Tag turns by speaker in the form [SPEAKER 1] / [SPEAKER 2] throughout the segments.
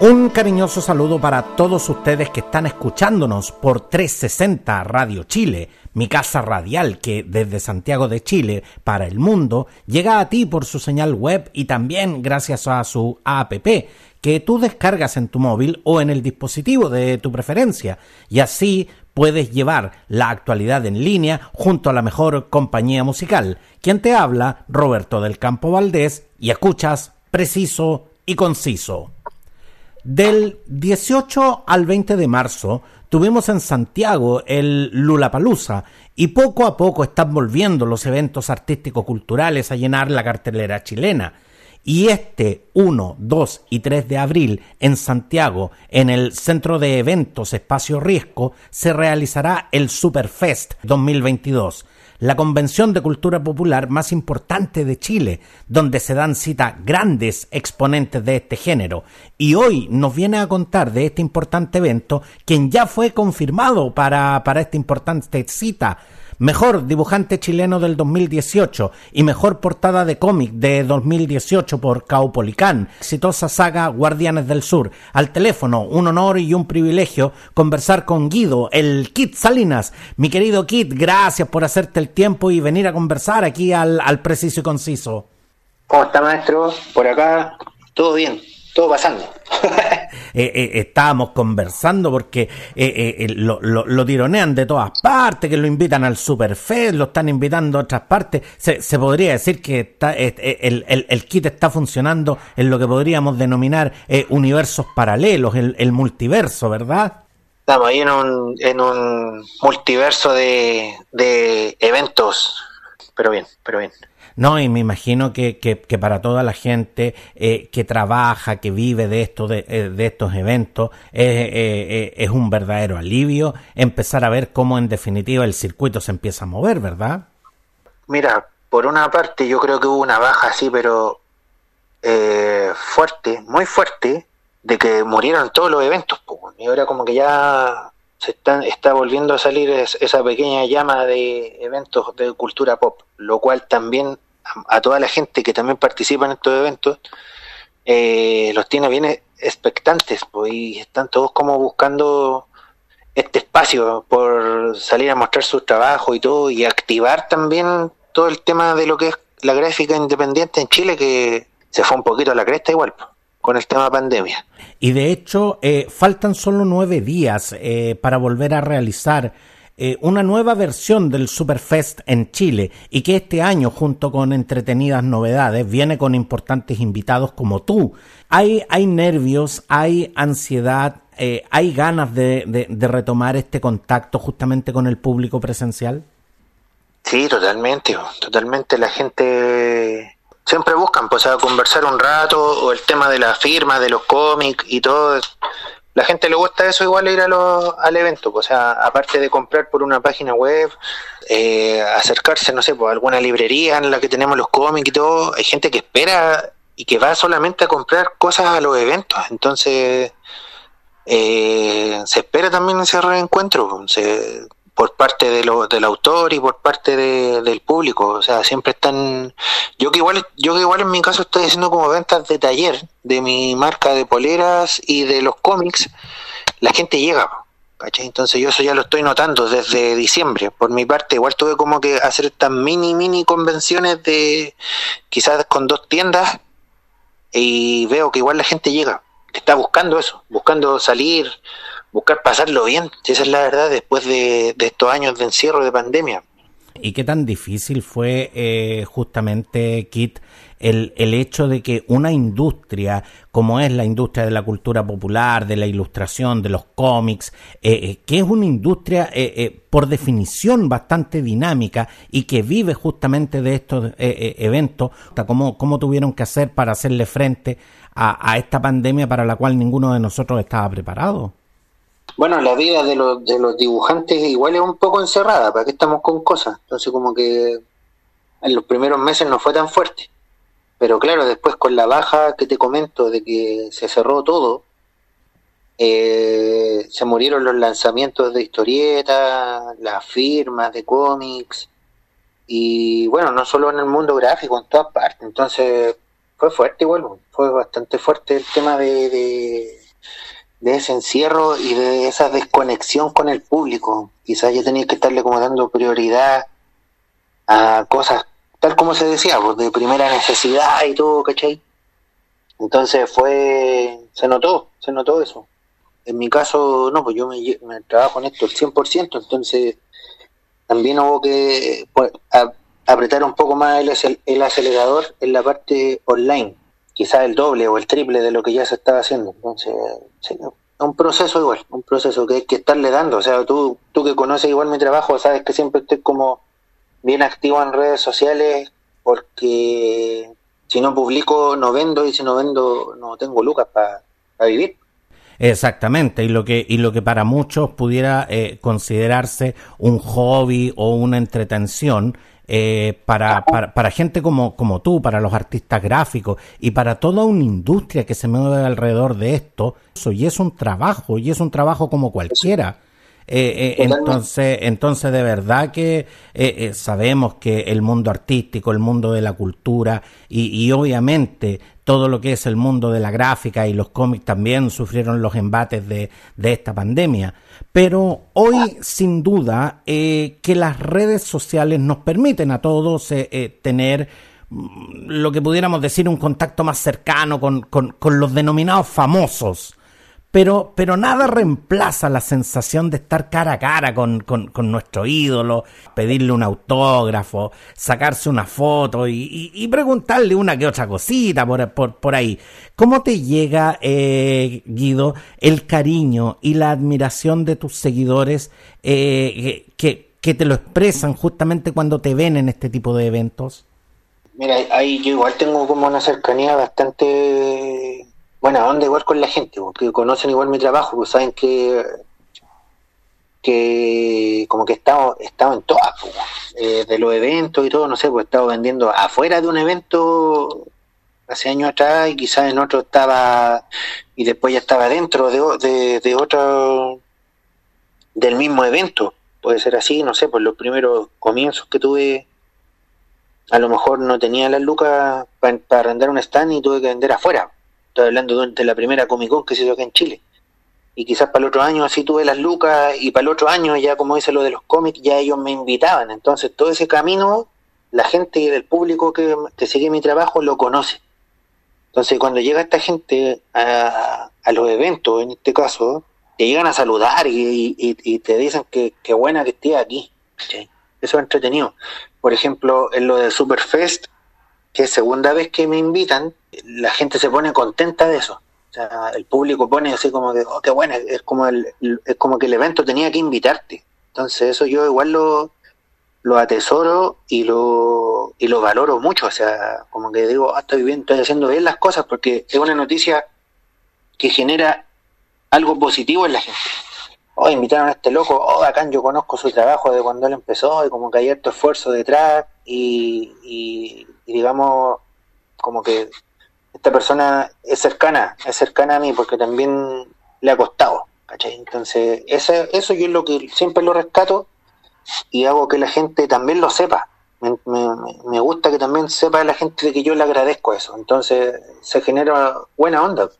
[SPEAKER 1] Un cariñoso saludo para todos ustedes que están escuchándonos por 360 Radio Chile, mi casa radial que desde Santiago de Chile para el mundo llega a ti por su señal web y también gracias a su app que tú descargas en tu móvil o en el dispositivo de tu preferencia y así puedes llevar la actualidad en línea junto a la mejor compañía musical. Quien te habla, Roberto del Campo Valdés, y escuchas preciso y conciso. Del 18 al 20 de marzo tuvimos en Santiago el Lulapalooza y poco a poco están volviendo los eventos artístico-culturales a llenar la cartelera chilena. Y este 1, 2 y 3 de abril en Santiago, en el Centro de Eventos Espacio Riesgo, se realizará el Superfest 2022 la convención de cultura popular más importante de Chile, donde se dan cita grandes exponentes de este género. Y hoy nos viene a contar de este importante evento quien ya fue confirmado para, para esta importante cita mejor dibujante chileno del 2018 y mejor portada de cómic de 2018 por Caupolicán, exitosa saga Guardianes del Sur. Al teléfono, un honor y un privilegio conversar con Guido, el Kit Salinas. Mi querido Kit, gracias por hacerte el tiempo y venir a conversar aquí al, al preciso y conciso.
[SPEAKER 2] ¿Cómo está, maestro? Por acá, todo bien todo pasando.
[SPEAKER 1] Eh, eh, estábamos conversando porque eh, lo, lo, tironean de todas partes, que lo invitan al Superfest, lo están invitando a otras partes. Se, se podría decir que está, el, el, el, kit está funcionando en lo que podríamos denominar universos paralelos, el, el, multiverso, ¿verdad?
[SPEAKER 2] Estamos ahí en un, en un multiverso de, de eventos, pero bien, pero bien.
[SPEAKER 1] No, y me imagino que, que, para toda la gente eh, que trabaja, que vive de, esto, de, eh, de estos eventos, eh, es un verdadero alivio empezar a ver cómo en definitiva el circuito se empieza a mover, ¿verdad?
[SPEAKER 2] Mira, por una parte yo creo que hubo una baja así, pero fuerte, muy fuerte, de que murieron todos los eventos. Y ahora como que ya se están, está volviendo a salir esa pequeña llama de eventos de cultura pop, lo cual también a, toda la gente que también participa en estos eventos, eh, los tiene bien expectantes, pues, y están todos como buscando este espacio por salir a mostrar su trabajo y todo, y activar también todo el tema de lo que es la gráfica independiente en Chile, que se fue un poquito a la cresta igual, con el tema pandemia.
[SPEAKER 1] Y de hecho, eh, faltan solo nueve días eh, para volver a realizar eh, una nueva versión del Superfest en Chile y que este año, junto con entretenidas novedades, viene con importantes invitados como tú. Hay, hay nervios, hay ansiedad, eh, hay ganas de, de, retomar este contacto justamente con el público presencial.
[SPEAKER 2] Sí, totalmente, totalmente. La gente siempre buscan pues a conversar un rato o el tema de la firma, de los cómics y todo la gente le gusta eso igual ir a al evento, pues, o sea, aparte de comprar por una página web, eh, acercarse, no sé, pues, a alguna librería en la que tenemos los cómics y todo, hay gente que espera y que va solamente a comprar cosas a los eventos, entonces eh, se espera también ese reencuentro, pues, se, por parte de lo, del autor y por parte del público. O sea, siempre están. Yo que igual, yo que igual en mi caso estoy haciendo como ventas de taller de mi marca de poleras y de los cómics. La gente llega, ¿cachai? Entonces yo eso ya lo estoy notando desde diciembre. Por mi parte, igual tuve como que hacer estas mini, mini convenciones de quizás con dos tiendas y veo que igual la gente llega. Está buscando eso, buscando salir, buscar pasarlo bien, si esa es la verdad, después de, estos años de encierro, de pandemia.
[SPEAKER 1] ¿Y qué tan difícil fue eh, justamente, Kit, el, el, hecho de que una industria como es la industria de la cultura popular, de la ilustración, de los cómics, eh, eh, que es una industria por definición bastante dinámica y que vive justamente de estos eventos, ¿cómo, ¿cómo tuvieron que hacer para hacerle frente a, a esta pandemia para la cual ninguno de nosotros estaba preparado?
[SPEAKER 2] Bueno, la vida de los, de los dibujantes igual es un poco encerrada, ¿para qué estamos con cosas? Entonces como que en los primeros meses no fue tan fuerte. Pero claro, después con la baja que te comento de que se cerró todo, eh, se murieron los lanzamientos de historietas, las firmas de cómics, y bueno, no solo en el mundo gráfico, en todas partes. Entonces fue fuerte igual, fue bastante fuerte el tema de, de, de, ese encierro y de esa desconexión con el público. Quizás ya tenía que estarle como dando prioridad a cosas tal como se decía, pues, de primera necesidad y todo, ¿cachai? Entonces fue, se notó, se notó eso. En mi caso, no, pues yo me, trabajo en esto el 100%, entonces también hubo que pues, apretar un poco más el, el, acelerador en la parte online, quizás el doble o el triple de lo que ya se estaba haciendo. Entonces, sí, un proceso igual, un proceso que hay que estarle dando. O sea, tú, tú que conoces igual mi trabajo, sabes que siempre estoy como bien activo en redes sociales porque si no publico no vendo y si no vendo no tengo lucas para vivir.
[SPEAKER 1] Exactamente, y lo que, y lo que para muchos pudiera eh, considerarse un hobby o una entretención, eh, para, para, para, gente como, como tú, para los artistas gráficos y para toda una industria que se mueve alrededor de esto, y es un trabajo, y es un trabajo como cualquiera. Eh, eh, entonces, entonces, de verdad que eh, sabemos que el mundo artístico, el mundo de la cultura y, obviamente todo lo que es el mundo de la gráfica y los cómics también sufrieron los embates de, de esta pandemia. Pero hoy, sin duda, que las redes sociales nos permiten a todos tener mm, lo que pudiéramos decir un contacto más cercano con, con, con los denominados famosos pero, pero nada reemplaza la sensación de estar cara a cara con, con, nuestro ídolo, pedirle un autógrafo, sacarse una foto y, preguntarle una que otra cosita por, por, por ahí. ¿Cómo te llega, eh, Guido, el cariño y la admiración de tus seguidores eh, que, que te lo expresan justamente cuando te ven en este tipo de eventos?
[SPEAKER 2] Mira, ahí yo igual tengo como una cercanía bastante buena onda igual con la gente, porque conocen igual mi trabajo, pues saben que que como que he estado, en todas, eh, de los eventos y todo, no sé, pues he estado vendiendo afuera de un evento hace años atrás y quizás en otro estaba y después ya estaba dentro de, de, otro del mismo evento, puede ser así, no sé, pues los primeros comienzos que tuve a lo mejor no tenía las lucas para arrendar un stand y tuve que vender afuera Hablando de la primera Comic Con que se hizo acá en Chile. Y quizás para el otro año así tuve las lucas y para el otro año ya como dice lo de los cómics, ya ellos me invitaban. Entonces todo ese camino, la gente del público que, sigue mi trabajo lo conoce. Entonces cuando llega esta gente a, los eventos, en este caso, te llegan a saludar y, te dicen que, que, buena que esté aquí. Eso es entretenido. Por ejemplo, en lo de Superfest, que segunda vez que me invitan, la gente se pone contenta de eso. O sea, el público pone así como que, oh, qué bueno, es como, el, es como que el evento tenía que invitarte. Entonces eso yo igual lo, lo atesoro y lo, y lo valoro mucho. O sea, como que digo, ah, estoy bien, estoy haciendo bien las cosas porque es una noticia que genera algo positivo en la gente. Oh, invitaron a este loco, oh, acá yo conozco su trabajo de cuando él empezó y como que hay harto esfuerzo detrás y digamos, como que esta persona es cercana, es cercana a mí porque también le ha costado, ¿cachai? Entonces, ese, eso yo es lo que siempre lo rescato y hago que la gente también lo sepa. Me, me, gusta que también sepa la gente de que yo le agradezco eso. Entonces, se genera buena onda.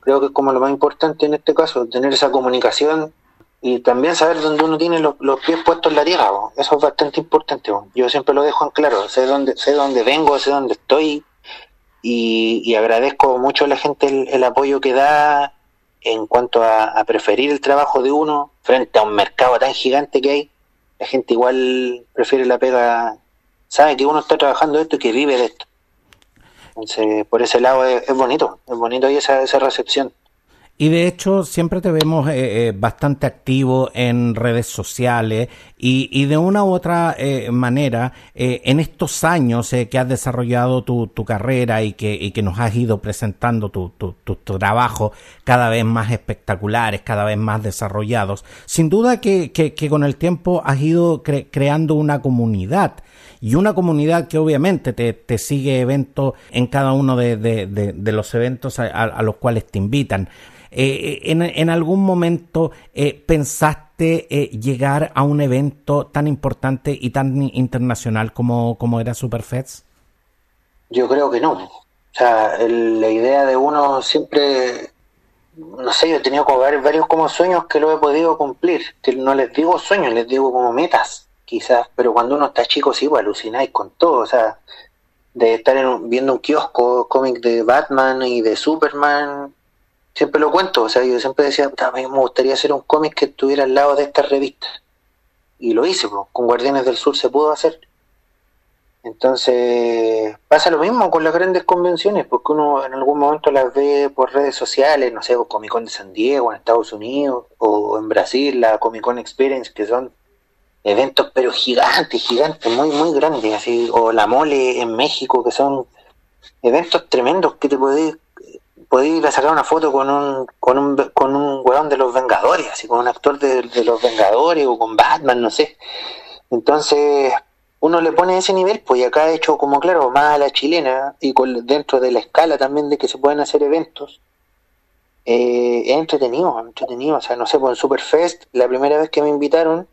[SPEAKER 2] Creo que es como lo más importante en este caso, tener esa comunicación y también saber dónde uno tiene los, pies puestos en la tierra. Eso es bastante importante. Yo siempre lo dejo en claro. Sé dónde, sé dónde vengo, sé dónde estoy y, agradezco mucho a la gente el, apoyo que da en cuanto a, preferir el trabajo de uno frente a un mercado tan gigante que hay. La gente igual prefiere la pega, sabe que uno está trabajando esto y que vive de esto. Entonces, por ese lado es, bonito, es bonito y esa, esa recepción.
[SPEAKER 1] Y de hecho siempre te vemos eh, eh, bastante activo en redes sociales y, de una u otra eh, manera eh, en estos años eh, que has desarrollado tu, tu carrera y que, y que, nos has ido presentando tu, tu, tu, trabajo cada vez más espectaculares, cada vez más desarrollados, sin duda que, que, con el tiempo has ido cre creando una comunidad y una comunidad que obviamente te, te sigue eventos en cada uno de, de, de, los eventos a, los cuales te invitan. Eh, en, en, algún momento eh, pensaste eh, llegar a un evento tan importante y tan internacional como, como era Superfest?
[SPEAKER 2] Yo creo que no. O sea, el, la idea de uno siempre, no sé, yo he tenido como varios como sueños que lo he podido cumplir. No les digo sueños, les digo como metas quizás, pero cuando uno está chico sí, pues alucináis con todo, o sea, de estar en, viendo un kiosco, cómic de Batman y de Superman, siempre lo cuento, o sea, yo siempre decía, a mí me gustaría hacer un cómic que estuviera al lado de esta revista, y lo hice, pues, con Guardianes del Sur se pudo hacer. Entonces, pasa lo mismo con las grandes convenciones, porque uno en algún momento las ve por redes sociales, no sé, Comic Con de San Diego en Estados Unidos, o en Brasil, la Comic Con Experience, que son eventos pero gigantes, gigantes, muy, muy grandes, así, o la mole en México, que son eventos tremendos que te podés, podés ir a sacar una foto con un, con un, con un weón de los Vengadores, así con un actor de, los Vengadores o con Batman, no sé. Entonces, uno le pone ese nivel, pues y acá he hecho como claro, más a la chilena, y con, dentro de la escala también de que se pueden hacer eventos, eh, es entretenido, entretenido, o sea, no sé, por el Superfest, la primera vez que me invitaron,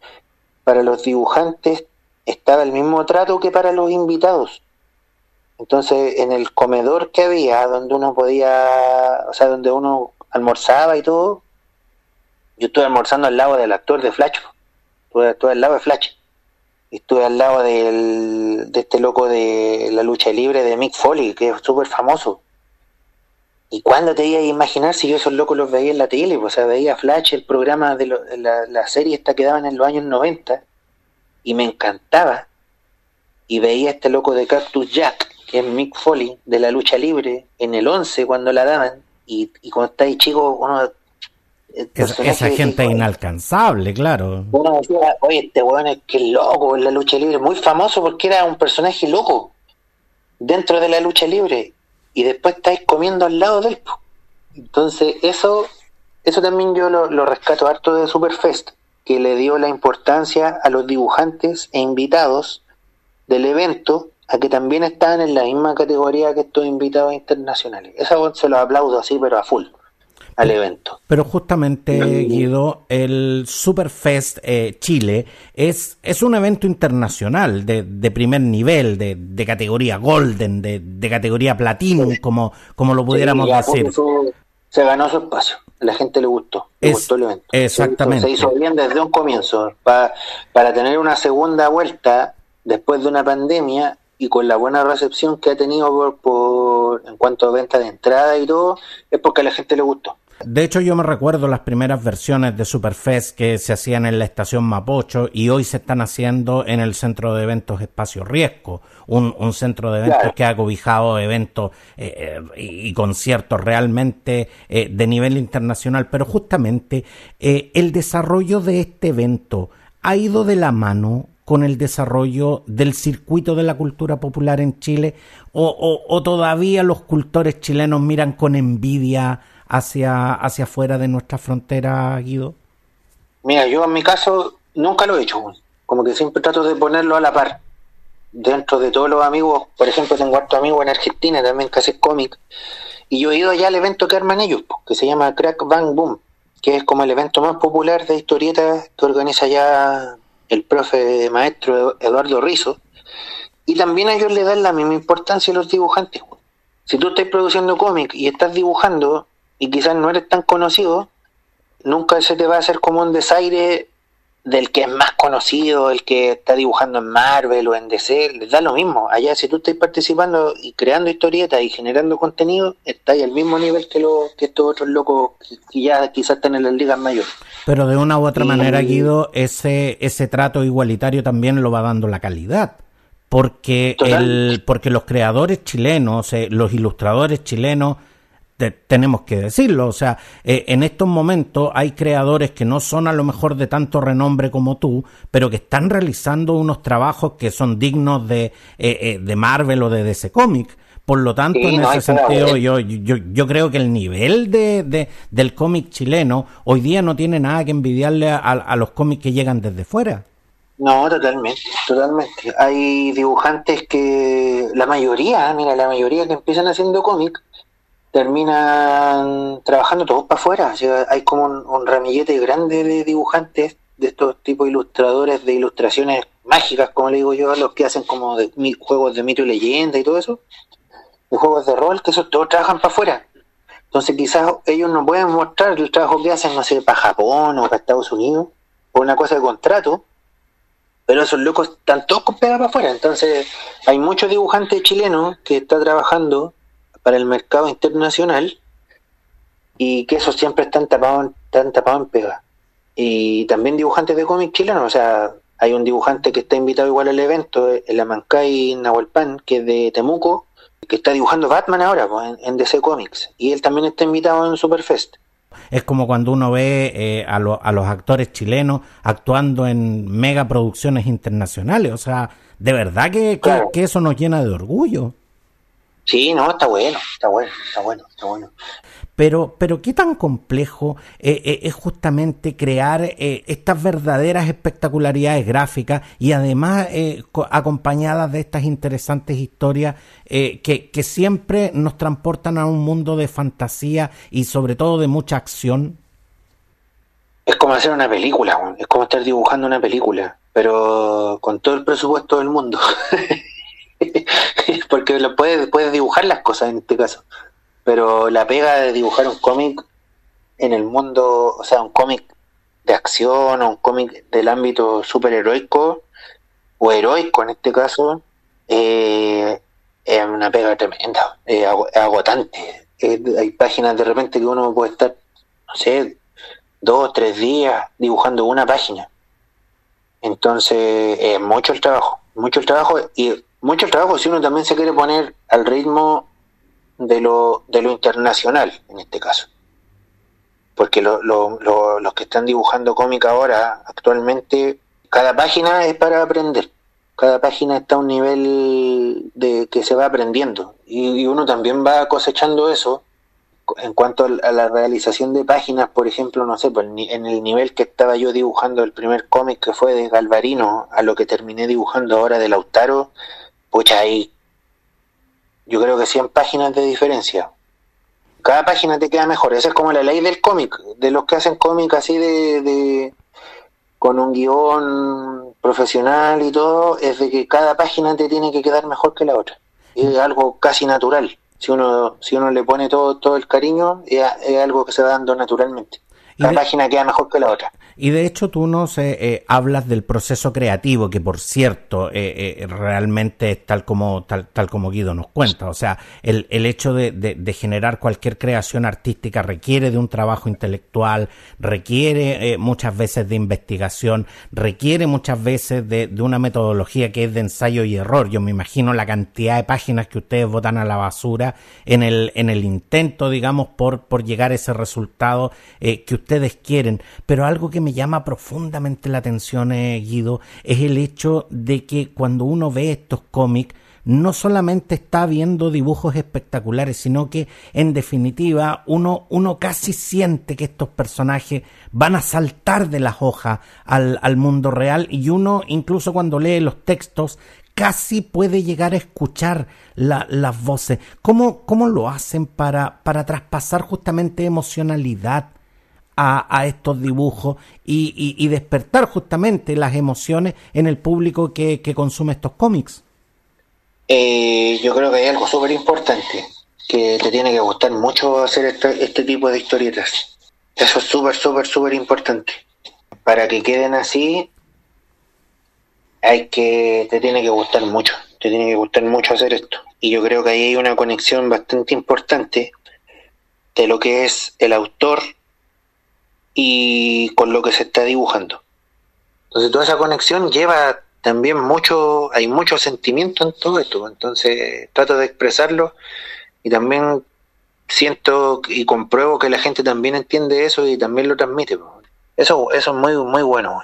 [SPEAKER 2] para los dibujantes estaba el mismo trato que para los invitados. Entonces, en el comedor que había, donde uno podía, o sea, donde uno almorzaba y todo, yo estuve almorzando al lado del actor de Flash, estuve, al lado de Flash, estuve al lado de este loco de la lucha libre de Mick Foley, que es súper famoso. ¿Y cuándo te iba a imaginar si yo esos locos los veía en la tele? Pues, o sea, veía Flash, el programa de lo, la, la, serie esta que daban en los años 90, y me encantaba. Y veía este loco de Cactus Jack, que es Mick Foley, de la lucha libre, en el 11 cuando la daban, y, y cuando está ahí chico, uno...
[SPEAKER 1] Es, esa gente inalcanzable, claro.
[SPEAKER 2] Uno decía, oye, este weón es que loco en la lucha libre, muy famoso porque era un personaje loco dentro de la lucha libre y después estáis comiendo al lado del entonces eso eso también yo lo, lo, rescato harto de Superfest que le dio la importancia a los dibujantes e invitados del evento a que también están en la misma categoría que estos invitados internacionales eso se lo aplaudo así pero a full al evento.
[SPEAKER 1] Pero justamente, Guido, el Superfest eh, Chile es, es un evento internacional de, de primer nivel, de, de categoría golden, de, de categoría platinum, sí. como, como lo pudiéramos sí, decir.
[SPEAKER 2] Su, se ganó su espacio, a la gente le gustó, le
[SPEAKER 1] es,
[SPEAKER 2] gustó el evento.
[SPEAKER 1] Exactamente.
[SPEAKER 2] Se hizo bien desde un comienzo. Pa, para tener una segunda vuelta después de una pandemia y con la buena recepción que ha tenido por, por en cuanto a venta de entrada y todo, es porque a la gente le gustó.
[SPEAKER 1] De hecho, yo me recuerdo las primeras versiones de Superfest que se hacían en la estación Mapocho y hoy se están haciendo en el centro de eventos Espacio Riesgo, un, un centro de eventos claro. que ha cobijado eventos eh, y, y, conciertos realmente eh, de nivel internacional. Pero justamente eh, el desarrollo de este evento ha ido de la mano con el desarrollo del circuito de la cultura popular en Chile o, o, todavía los cultores chilenos miran con envidia hacia, hacia afuera de nuestra frontera, Guido?
[SPEAKER 2] Mira, yo en mi caso nunca lo he hecho, como que siempre trato de ponerlo a la par. Dentro de todos los amigos, por ejemplo, tengo harto amigo en Argentina también que hace cómic, y yo he ido allá al evento que arman ellos, que se llama Crack Bang Boom, que es como el evento más popular de historietas que organiza ya el profe maestro Eduardo Rizo, y también a ellos le dan la misma importancia a los dibujantes. Si tú estás produciendo cómic y estás dibujando, y quizás no eres tan conocido, nunca se te va a hacer como un desaire del que es más conocido, el que está dibujando en Marvel o en DC, les da lo mismo. Allá si tú estás participando y creando historietas y generando contenido, estás al mismo nivel que, lo, que estos otros locos que ya quizás están en las ligas mayores.
[SPEAKER 1] Pero de una u otra y, manera, Guido, ese, ese trato igualitario también lo va dando la calidad. Porque, el, porque los creadores chilenos, eh, los ilustradores chilenos, tenemos que decirlo. O sea, eh, en estos momentos hay creadores que no son a lo mejor de tanto renombre como tú, pero que están realizando unos trabajos que son dignos de, eh, eh, de Marvel o de DC Comics. Por lo tanto, en ese sentido, yo, yo, yo creo que el nivel de, de del cómic chileno hoy día no tiene nada que envidiarle a, a los cómics que llegan desde fuera.
[SPEAKER 2] No, totalmente, totalmente. Hay dibujantes que, la mayoría, mira, la mayoría que empiezan haciendo cómics, terminan trabajando todos para afuera. hay como un, ramillete grande de dibujantes, de estos tipos de ilustradores de ilustraciones mágicas, como le digo yo, los que hacen como de, juegos de mito y leyenda y todo eso, juegos de rol, que esos todos trabajan para afuera. Entonces quizás ellos no pueden mostrar el trabajo que hacen, no sé, para Japón o para Estados Unidos, por una cosa de contrato, pero esos locos están todos con pega para afuera. Entonces hay muchos dibujantes chilenos que están trabajando para el mercado internacional y que esos siempre están tapados, están tapados en pega. Y también dibujantes de cómics chilenos, o sea, hay un dibujante que está invitado igual al evento, el Amancay Nahualpan, que es de Temuco, que está dibujando Batman ahora pues, en, DC Comics, y él también está invitado en Superfest.
[SPEAKER 1] Es como cuando uno ve eh, a, a, los actores chilenos actuando en mega producciones internacionales. O sea, de verdad que, que eso nos llena de orgullo.
[SPEAKER 2] Sí, no, está bueno, está bueno, está bueno, está bueno.
[SPEAKER 1] Pero, pero qué tan complejo eh, eh, es justamente crear eh, estas verdaderas espectacularidades gráficas y además acompañadas de estas interesantes historias que, que siempre nos transportan a un mundo de fantasía y sobre todo de mucha acción.
[SPEAKER 2] Es como hacer una película, es como estar dibujando una película, pero con todo el presupuesto del mundo. lo puedes, puedes dibujar las cosas en este caso. Pero la pega de dibujar un cómic en el mundo, o sea, un cómic de acción o un cómic del ámbito superheroico o heroico en este caso, eh, es una pega tremenda, es agotante. hay páginas de repente que uno puede estar, no sé, dos tres días dibujando una página. Entonces, es mucho el trabajo, mucho el trabajo y mucho el trabajo si uno también se quiere poner al ritmo de lo, de lo internacional, en este caso. Porque lo, los que están dibujando cómic ahora, actualmente, cada página es para aprender. Cada página está a un nivel de que se va aprendiendo. Y, uno también va cosechando eso en cuanto a la realización de páginas, por ejemplo, no sé, pues, en el nivel que estaba yo dibujando el primer cómic que fue de Galvarino a lo que terminé dibujando ahora de Lautaro, pucha, hay yo creo que 100 páginas de diferencia. Cada página te queda mejor. Esa es como la ley del cómic, de los que hacen cómic así de, de con un guion profesional y todo, es de que cada página te tiene que quedar mejor que la otra. Es algo casi natural. Si uno, si uno le pone todo, todo el cariño, es, es algo que se va dando naturalmente. La página queda mejor que la otra.
[SPEAKER 1] Y de hecho tú nos eh, hablas del proceso creativo, que por cierto, eh, eh, realmente es tal como, tal, tal como Guido nos cuenta. O sea, el, el hecho de, de, generar cualquier creación artística requiere de un trabajo intelectual, requiere muchas veces de investigación, requiere muchas veces de, de, una metodología que es de ensayo y error. Yo me imagino la cantidad de páginas que ustedes votan a la basura en el, en el intento, digamos, por, por llegar a ese resultado que ustedes quieren. Pero algo que me llama profundamente la atención, eh, Guido, es el hecho de que cuando uno ve estos cómics, no solamente está viendo dibujos espectaculares, sino que en definitiva uno, uno casi siente que estos personajes van a saltar de las hojas al, al mundo real y uno incluso cuando lee los textos casi puede llegar a escuchar las voces. ¿Cómo, ¿Cómo, lo hacen para, para traspasar justamente emocionalidad a, estos dibujos y, despertar justamente las emociones en el público que, consume estos cómics?
[SPEAKER 2] Eh, yo creo que hay algo súper importante, que te tiene que gustar mucho hacer este, este tipo de historietas. Eso es súper, súper, súper importante. Para que queden así, hay que, te tiene que gustar mucho, te tiene que gustar mucho hacer esto. Y yo creo que ahí hay una conexión bastante importante de lo que es el autor y con lo que se está dibujando. Entonces toda esa conexión lleva también mucho, hay mucho sentimiento en todo esto, entonces trato de expresarlo y también siento y compruebo que la gente también entiende eso y también lo transmite. Eso, eso es muy, muy bueno.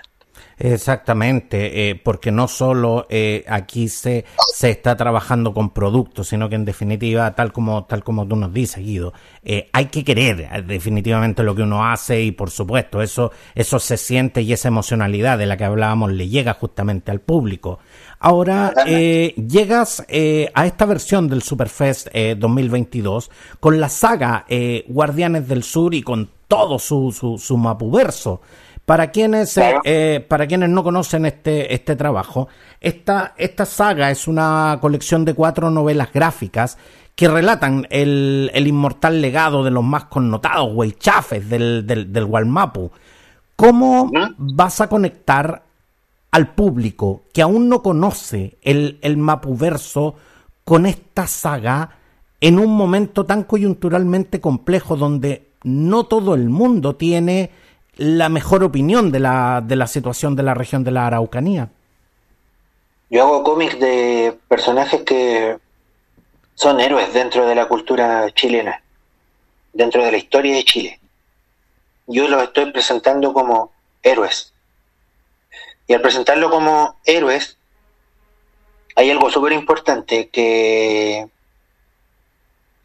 [SPEAKER 1] Exactamente, eh, porque no solo eh, aquí se, se está trabajando con productos, sino que en definitiva, tal como, tal como tú nos dices, Guido, eh, hay que querer definitivamente lo que uno hace y por supuesto eso, eso se siente y esa emocionalidad de la que hablábamos le llega justamente al público. Ahora llegas a esta versión del Superfest 2022 con la saga Guardianes del Sur y con todo su, su, su mapuverso. Para quienes, eh, eh, para quienes no conocen este, este trabajo, esta, esta saga es una colección de cuatro novelas gráficas que relatan el, el inmortal legado de los más connotados huaychafes del, del, del Walmapu. ¿Cómo vas a conectar al público que aún no conoce el, el Mapuverso con esta saga en un momento tan coyunturalmente complejo donde no todo el mundo tiene la mejor opinión de la, de la situación de la región de la Araucanía.
[SPEAKER 2] Yo hago cómics de personajes que son héroes dentro de la cultura chilena, dentro de la historia de Chile. Yo los estoy presentando como héroes. Y al presentarlo como héroes, hay algo súper importante que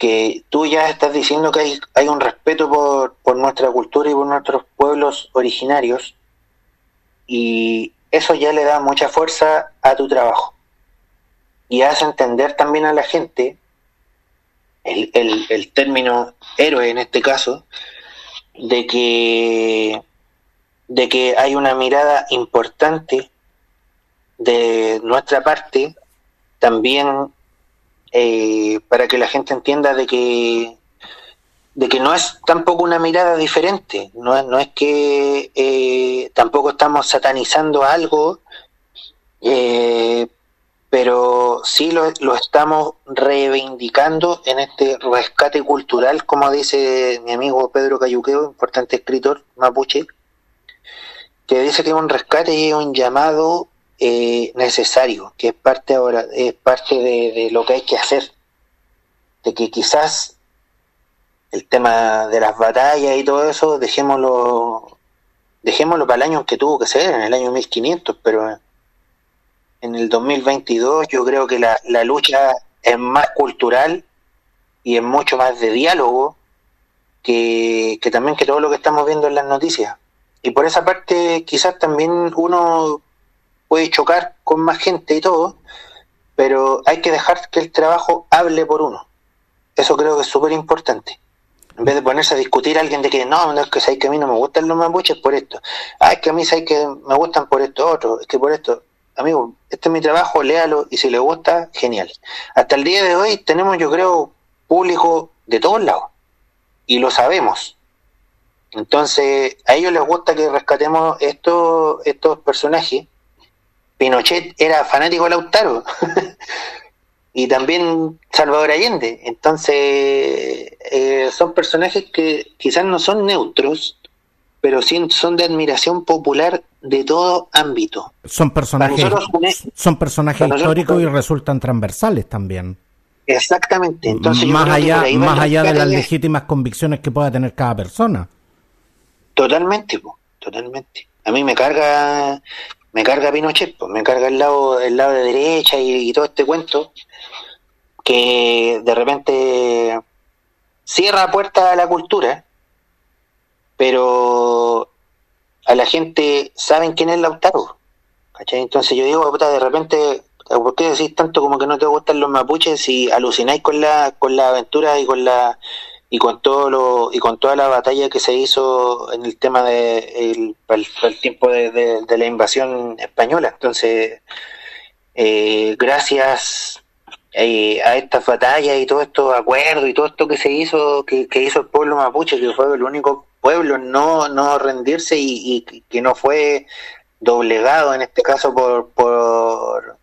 [SPEAKER 2] que tú ya estás diciendo que hay, hay un respeto por, por nuestra cultura y por nuestros pueblos originarios y eso ya le da mucha fuerza a tu trabajo. Y hace entender también a la gente el, el, el término héroe en este caso de que de que hay una mirada importante de nuestra parte también eh, para que la gente entienda de que de que no es tampoco una mirada diferente, no no es que eh, tampoco estamos satanizando algo, eh, pero sí lo, lo, estamos reivindicando en este rescate cultural, como dice mi amigo Pedro Cayuqueo, importante escritor mapuche, que dice que es un rescate y un llamado eh, necesario, que es parte ahora, es parte de, lo que hay que hacer, de que quizás el tema de las batallas y todo eso, dejémoslo, dejémoslo para el año que tuvo que ser, en el año 1500, pero en el 2022 yo creo que la, la lucha es más cultural y es mucho más de diálogo que, que también que todo lo que estamos viendo en las noticias. Y por esa parte quizás también uno puede chocar con más gente y todo, pero hay que dejar que el trabajo hable por uno. Eso creo que es súper importante. En vez de ponerse a discutir a alguien de que no, es que sabes que a mí no me gustan los mapuches por esto. Ah, es que a mí sabes que me gustan por esto otro. Es que por esto, amigo, este es mi trabajo, léalo y si le gusta, genial. Hasta el día de hoy tenemos, yo creo, público de todos lados. Y lo sabemos. Entonces, a ellos les gusta que rescatemos estos, estos personajes Pinochet era fanático de Lautaro y también Salvador Allende. Entonces, eh, son personajes que quizás no son neutros, pero sí son de admiración popular de todo ámbito.
[SPEAKER 1] Son personajes, son personajes históricos y resultan transversales también.
[SPEAKER 2] Exactamente. Entonces,
[SPEAKER 1] más allá, más allá de las legítimas convicciones que pueda tener cada persona.
[SPEAKER 2] Totalmente, totalmente. A mí me carga me carga Pinochet, pues, me carga el lado, el lado de derecha y, todo este cuento, que de repente cierra puerta a la cultura, pero a la gente saben quién es Lautaro. ¿cachai? Entonces yo digo, puta, de repente, ¿por qué decís tanto como que no te gustan los mapuches si alucináis con la, con la aventura y con la y con todo lo y con toda la batalla que se hizo en el tema de el, el, tiempo de, la invasión española. Entonces eh, gracias eh, a estas batallas y todos estos acuerdos y todo esto que se hizo que, hizo el pueblo mapuche que fue el único pueblo no no rendirse y, y que no fue doblegado en este caso por por,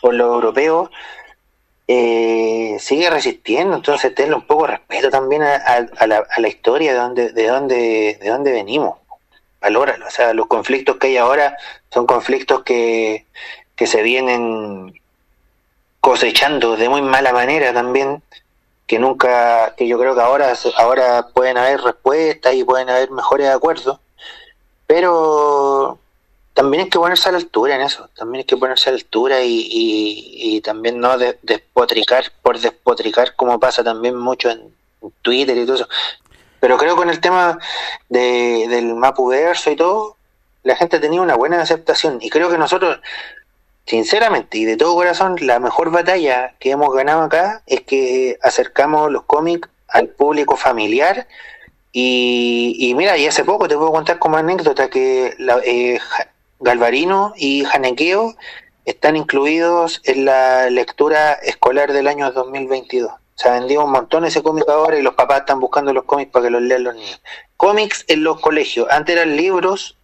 [SPEAKER 2] por los europeos eh, sigue resistiendo, entonces tenle un poco de respeto también a, la, historia de donde, de dónde, de dónde venimos. Valóralo, o sea, los conflictos que hay ahora son conflictos que, que se vienen cosechando de muy mala manera también que nunca, que yo creo que ahora, ahora pueden haber respuestas y pueden haber mejores acuerdos, pero también hay que ponerse a la altura en eso, también hay que ponerse a la altura y, y, también no despotricar por despotricar como pasa también mucho en Twitter y todo eso. Pero creo que con el tema de, del Mapuverso y todo, la gente ha tenido una buena aceptación y creo que nosotros sinceramente y de todo corazón, la mejor batalla que hemos ganado acá es que acercamos los cómics al público familiar. Y, mira, y hace poco te puedo contar como anécdota que la, eh, Galvarino y Janequeo están incluidos en la lectura escolar del año 2022. Se ha vendido un montón ese cómic ahora y los papás están buscando los cómics para que los lean los niños. Cómics en los colegios. Antes eran libros,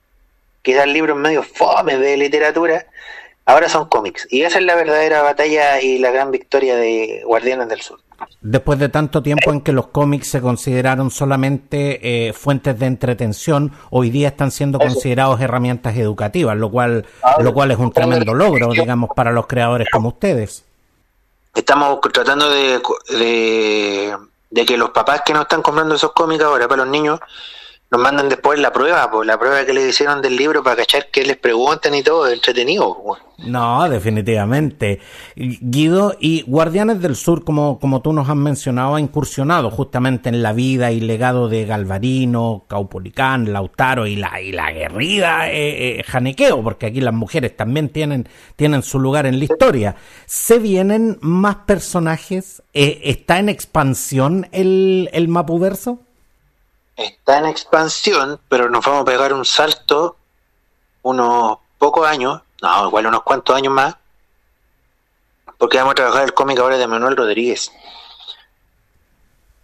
[SPEAKER 2] eran libros medio fome de literatura, Ahora son cómics. Y esa es la verdadera batalla y la gran victoria de Guardianes del Sur.
[SPEAKER 1] Después de tanto tiempo en que los cómics se consideraron solamente eh, fuentes de entretención, hoy día están siendo considerados herramientas educativas, lo cual, lo cual es un tremendo logro, digamos, para los creadores como ustedes.
[SPEAKER 2] Estamos tratando de, de, de que los papás que no están comprando esos cómics ahora para los niños nos mandan después la prueba, pues la prueba que le hicieron del libro para cachar que les preguntan y todo, entretenido.
[SPEAKER 1] No, definitivamente. Guido, y Guardianes del Sur, como, como tú nos has mencionado, ha incursionado justamente en la vida y legado de Galvarino, Caupolicán, Lautaro y la, y la guerrida eh, eh, Janequeo, porque aquí las mujeres también tienen, tienen su lugar en la historia. ¿Se vienen más personajes? Eh, ¿Está en expansión el, el Mapuverso?
[SPEAKER 2] Está en expansión, pero nos vamos a pegar un salto unos pocos años, no, igual unos cuantos años más, porque vamos a trabajar el cómic ahora de Manuel Rodríguez.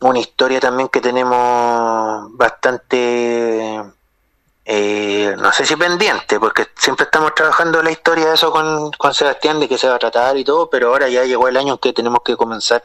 [SPEAKER 2] Una historia también que tenemos bastante, eh, no sé si pendiente, porque siempre estamos trabajando la historia de eso con, con Sebastián, de que se va a tratar y todo, pero ahora ya llegó el año en que tenemos que comenzar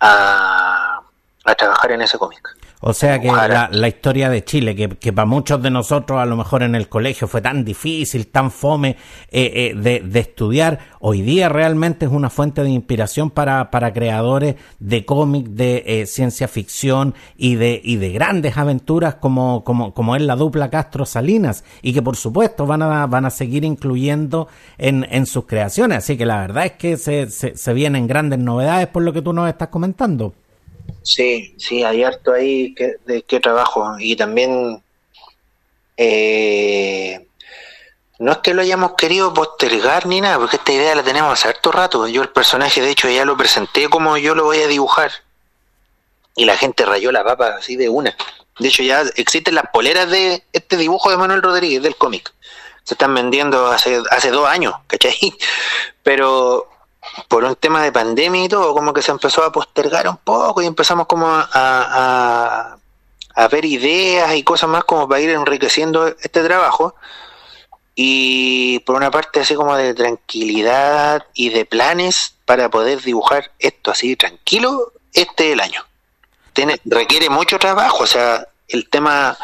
[SPEAKER 2] a, a trabajar en ese cómic.
[SPEAKER 1] O sea que la, historia de Chile, que, para muchos de nosotros a lo mejor en el colegio fue tan difícil, tan fome eh, eh, de, estudiar, hoy día realmente es una fuente de inspiración para, para creadores de cómics, de eh, ciencia ficción y de, y de grandes aventuras como, como, como es la dupla Castro Salinas y que por supuesto van a, van a seguir incluyendo en, en sus creaciones. Así que la verdad es que se, se, se vienen grandes novedades por lo que tú nos estás comentando.
[SPEAKER 2] Sí, sí, hay harto ahí que, de qué trabajo. Y también, eh, no es que lo hayamos querido postergar ni nada, porque esta idea la tenemos hace harto rato. Yo el personaje, de hecho, ya lo presenté como yo lo voy a dibujar. Y la gente rayó la papa así de una. De hecho, ya existen las poleras de este dibujo de Manuel Rodríguez, del cómic. Se están vendiendo hace, hace dos años, ¿cachai? Pero por un tema de pandemia y todo, como que se empezó a postergar un poco y empezamos como a, a, ver ideas y cosas más como para ir enriqueciendo este trabajo. Y por una parte así como de tranquilidad y de planes para poder dibujar esto así tranquilo, este es el año. Tiene, requiere mucho trabajo, o sea, el tema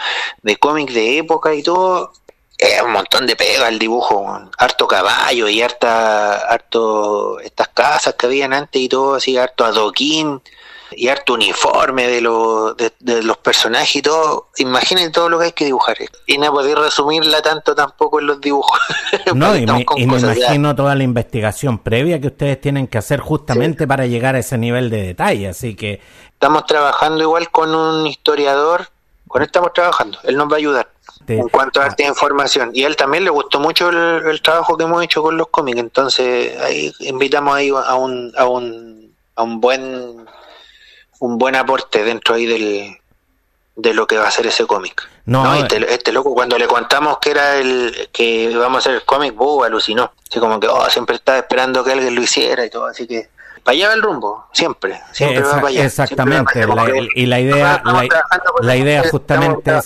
[SPEAKER 2] de cómics de época y todo es un montón de pega el dibujo, harto caballo y harta, harto estas casas que habían antes y todo, así harto adoquín y harto uniforme de, los de, los personajes y todo. Imaginen todo lo que hay que dibujar. Y no podéis resumirla tanto tampoco en los dibujos.
[SPEAKER 1] No, y me, imagino toda la investigación previa que ustedes tienen que hacer justamente para llegar a ese nivel de detalle. Así que.
[SPEAKER 2] Estamos trabajando igual con un historiador. Con él estamos trabajando. Él nos va a ayudar en cuanto a esta información. Y a él también le gustó mucho el, trabajo que hemos hecho con los cómics, entonces ahí invitamos ahí a un, a un, a un buen un buen aporte dentro ahí del, de lo que va a ser ese cómic. No, eh. Este, este, loco cuando le contamos que era el que íbamos a hacer el cómic, uh, alucinó. Así como que oh, siempre estaba esperando que alguien lo hiciera y todo, así que para allá va el rumbo, siempre, siempre va para allá.
[SPEAKER 1] Exactamente, y la idea, la, idea justamente es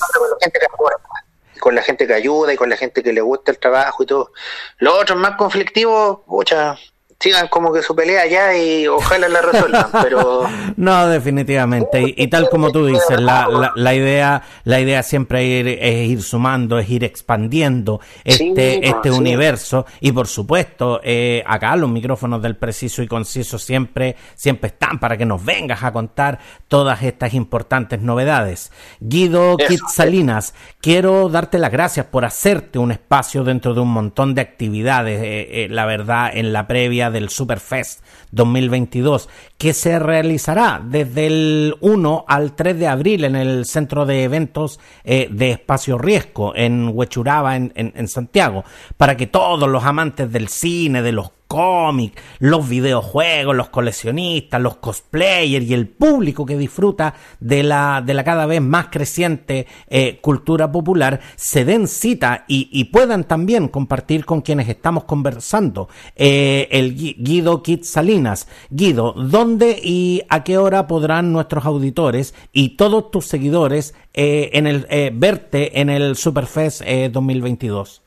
[SPEAKER 2] con la gente que ayuda y con la gente que le gusta el trabajo y todo. Los otros más conflictivos, mucha sigan como que su pelea allá y ojalá la resuelvan, pero...
[SPEAKER 1] No, definitivamente. Y, tal como tú dices, la, la, idea la idea siempre es ir sumando, es ir expandiendo este, este universo. Y por supuesto, eh, acá los micrófonos del preciso y conciso siempre, siempre están para que nos vengas a contar todas estas importantes novedades. Guido Salinas, quiero darte las gracias por hacerte un espacio dentro de un montón de actividades, eh, eh, la verdad, en la previa del Superfest 2022, que se realizará desde el 1 al 3 de abril en el centro de eventos eh, de Espacio Riesgo en Huechuraba, en, en Santiago, para que todos los amantes del cine, de los cómics, los videojuegos, los coleccionistas, los cosplayers y el público que disfruta de la, de la cada vez más creciente eh, cultura popular se den cita y, puedan también compartir con quienes estamos conversando. Eh, el Guido Kit Salinas. Guido, ¿dónde y a qué hora podrán nuestros auditores y todos tus seguidores eh, en el, verte en el Superfest 2022?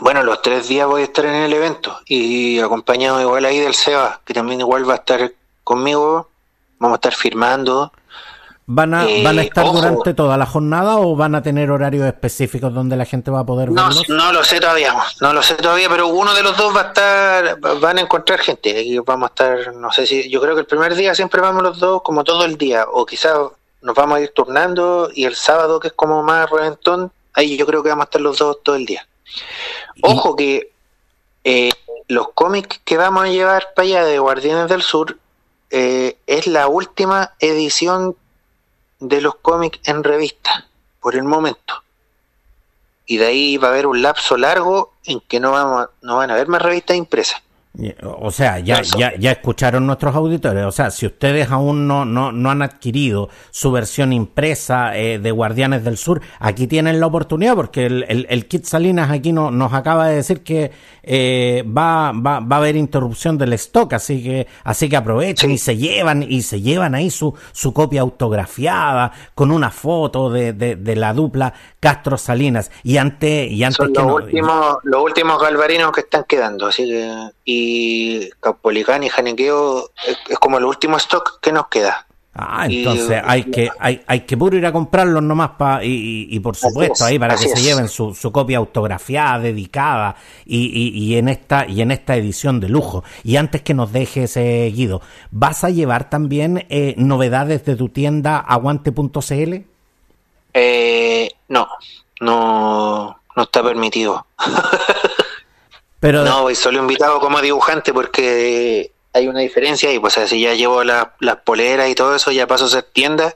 [SPEAKER 2] Bueno, los tres días voy a estar en el evento y acompañado igual ahí del Seba, que también igual va a estar conmigo. Vamos a estar firmando.
[SPEAKER 1] ¿Van a, ¿van a estar durante toda la jornada o van a tener horarios específicos donde la gente va a poder
[SPEAKER 2] no, No lo sé todavía, no lo sé todavía, pero uno de los dos va a estar, van a encontrar gente. Y vamos a estar, no sé si, yo creo que el primer día siempre vamos los dos como todo el día, o quizás nos vamos a ir turnando y el sábado, que es como más reventón, ahí yo creo que vamos a estar los dos todo el día. Ojo que eh, los cómics que vamos a llevar para allá de Guardianes del Sur eh, es la última edición de los cómics en revista, por el momento. Y de ahí va a haber un lapso largo en que no, vamos, no van a haber más revistas impresas.
[SPEAKER 1] O sea, ya, ya, ya escucharon nuestros auditores. O sea, si ustedes aún no, no, no han adquirido su versión impresa eh, de Guardianes del Sur, aquí tienen la oportunidad porque el, el, el Kit Salinas aquí no, nos acaba de decir que eh, va, va, va a haber interrupción del stock, así que, así que aprovechen y se llevan, y se llevan ahí su, su copia autografiada con una foto de, de, la dupla Castro Salinas. Y antes, y antes
[SPEAKER 2] Son los, últimos, los últimos galvarinos que están quedando, así que, y Capolicán y Janiqueo es como el último stock que nos queda.
[SPEAKER 1] Ah, entonces hay que hay, hay que puro ir a comprarlos nomás pa, y, y, por supuesto ahí para que se lleven su, su, copia autografiada, dedicada y, y, en esta y en esta edición de lujo. Y antes que nos dejes eh, Guido, ¿vas a llevar también eh, novedades de tu tienda aguante.cl?
[SPEAKER 2] Eh, no, no, no está permitido. No, voy solo invitado como dibujante porque hay una diferencia y pues si ya llevo las poleras y todo eso, ya paso a ser tienda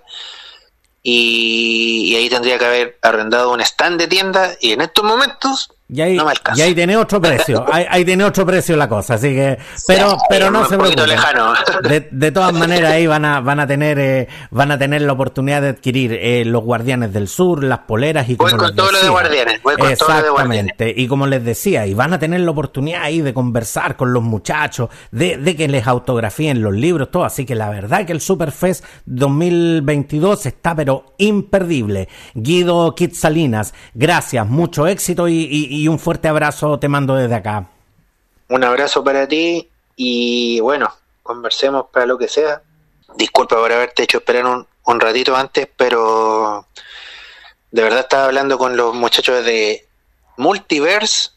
[SPEAKER 2] y, y, ahí tendría que haber arrendado un stand de tienda y en estos momentos
[SPEAKER 1] y ahí, Y ahí tiene otro precio, ahí, tiene otro precio la cosa, así que, pero, pero no se preocupen. De, de, todas maneras ahí van a, van a tener, eh, van a tener la oportunidad de adquirir eh, los Guardianes del Sur, las poleras y
[SPEAKER 2] voy con todo lo de Guardianes, voy con
[SPEAKER 1] Exactamente,
[SPEAKER 2] todo lo de Guardianes.
[SPEAKER 1] y como les decía, y van a tener la oportunidad ahí de conversar con los muchachos, de, de que les autografíen los libros, todo, así que la verdad que el Superfest 2022 está pero imperdible. Guido Salinas, gracias, mucho éxito y y un fuerte abrazo te mando desde acá.
[SPEAKER 2] Un abrazo para ti y bueno, conversemos para lo que sea. Disculpa por haberte hecho esperar un, un ratito antes, pero de verdad estaba hablando con los muchachos de Multiverse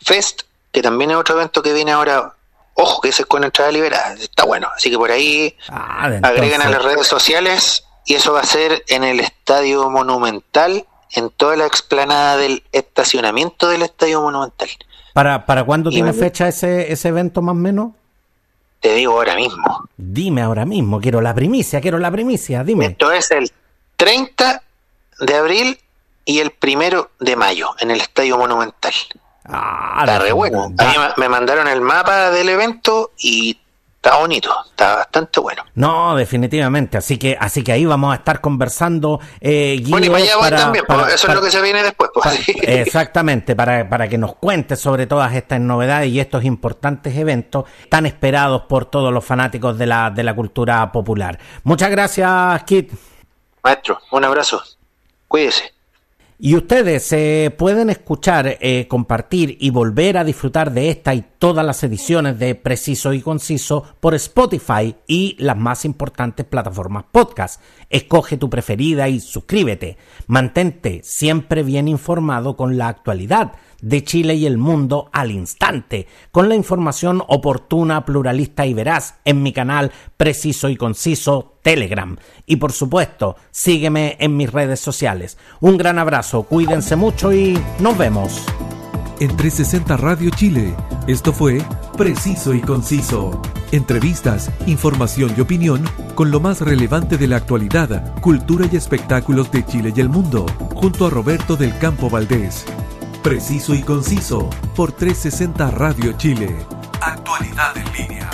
[SPEAKER 2] Fest, que también es otro evento que viene ahora. Ojo, que ese es con entrada liberada, está bueno. Así que por ahí ah, agregan a las redes sociales y eso va a ser en el Estadio Monumental en toda la explanada del estacionamiento del Estadio Monumental.
[SPEAKER 1] ¿Para, para cuándo tiene fecha ese, ese evento más o menos?
[SPEAKER 2] Te digo ahora mismo.
[SPEAKER 1] Dime ahora mismo, quiero la primicia, quiero la primicia, dime.
[SPEAKER 2] Esto es el 30 de abril y el primero de mayo en el Estadio Monumental. Ah, está re bueno. A mí me mandaron el mapa del evento y está bonito, está bastante bueno.
[SPEAKER 1] No, definitivamente, así que así que ahí vamos a estar conversando.
[SPEAKER 2] Eh, bueno, y para allá para, también, pues, eso es lo que se viene después. Pues.
[SPEAKER 1] exactamente, para, para que nos cuentes sobre todas estas novedades y estos importantes eventos tan esperados por todos los fanáticos de la, de la cultura popular. Muchas gracias, Kit.
[SPEAKER 2] Maestro, un abrazo. Cuídese.
[SPEAKER 1] Y ustedes eh, pueden escuchar, eh, compartir y volver a disfrutar de esta y todas las ediciones de Preciso y Conciso por Spotify y las más importantes plataformas podcast. Escoge tu preferida y suscríbete. Mantente siempre bien informado con la actualidad de Chile y el mundo al instante, con la información oportuna, pluralista y veraz en mi canal Preciso y Conciso Telegram. Y por supuesto, sígueme en mis redes sociales. Un gran abrazo, cuídense mucho y nos vemos.
[SPEAKER 3] En 360 Radio Chile, esto fue Preciso y Conciso. Entrevistas, información y opinión con lo más relevante de la actualidad, cultura y espectáculos de Chile y el mundo, junto a Roberto del Campo Valdés. Preciso y conciso por 360 Radio Chile. Actualidad en línea.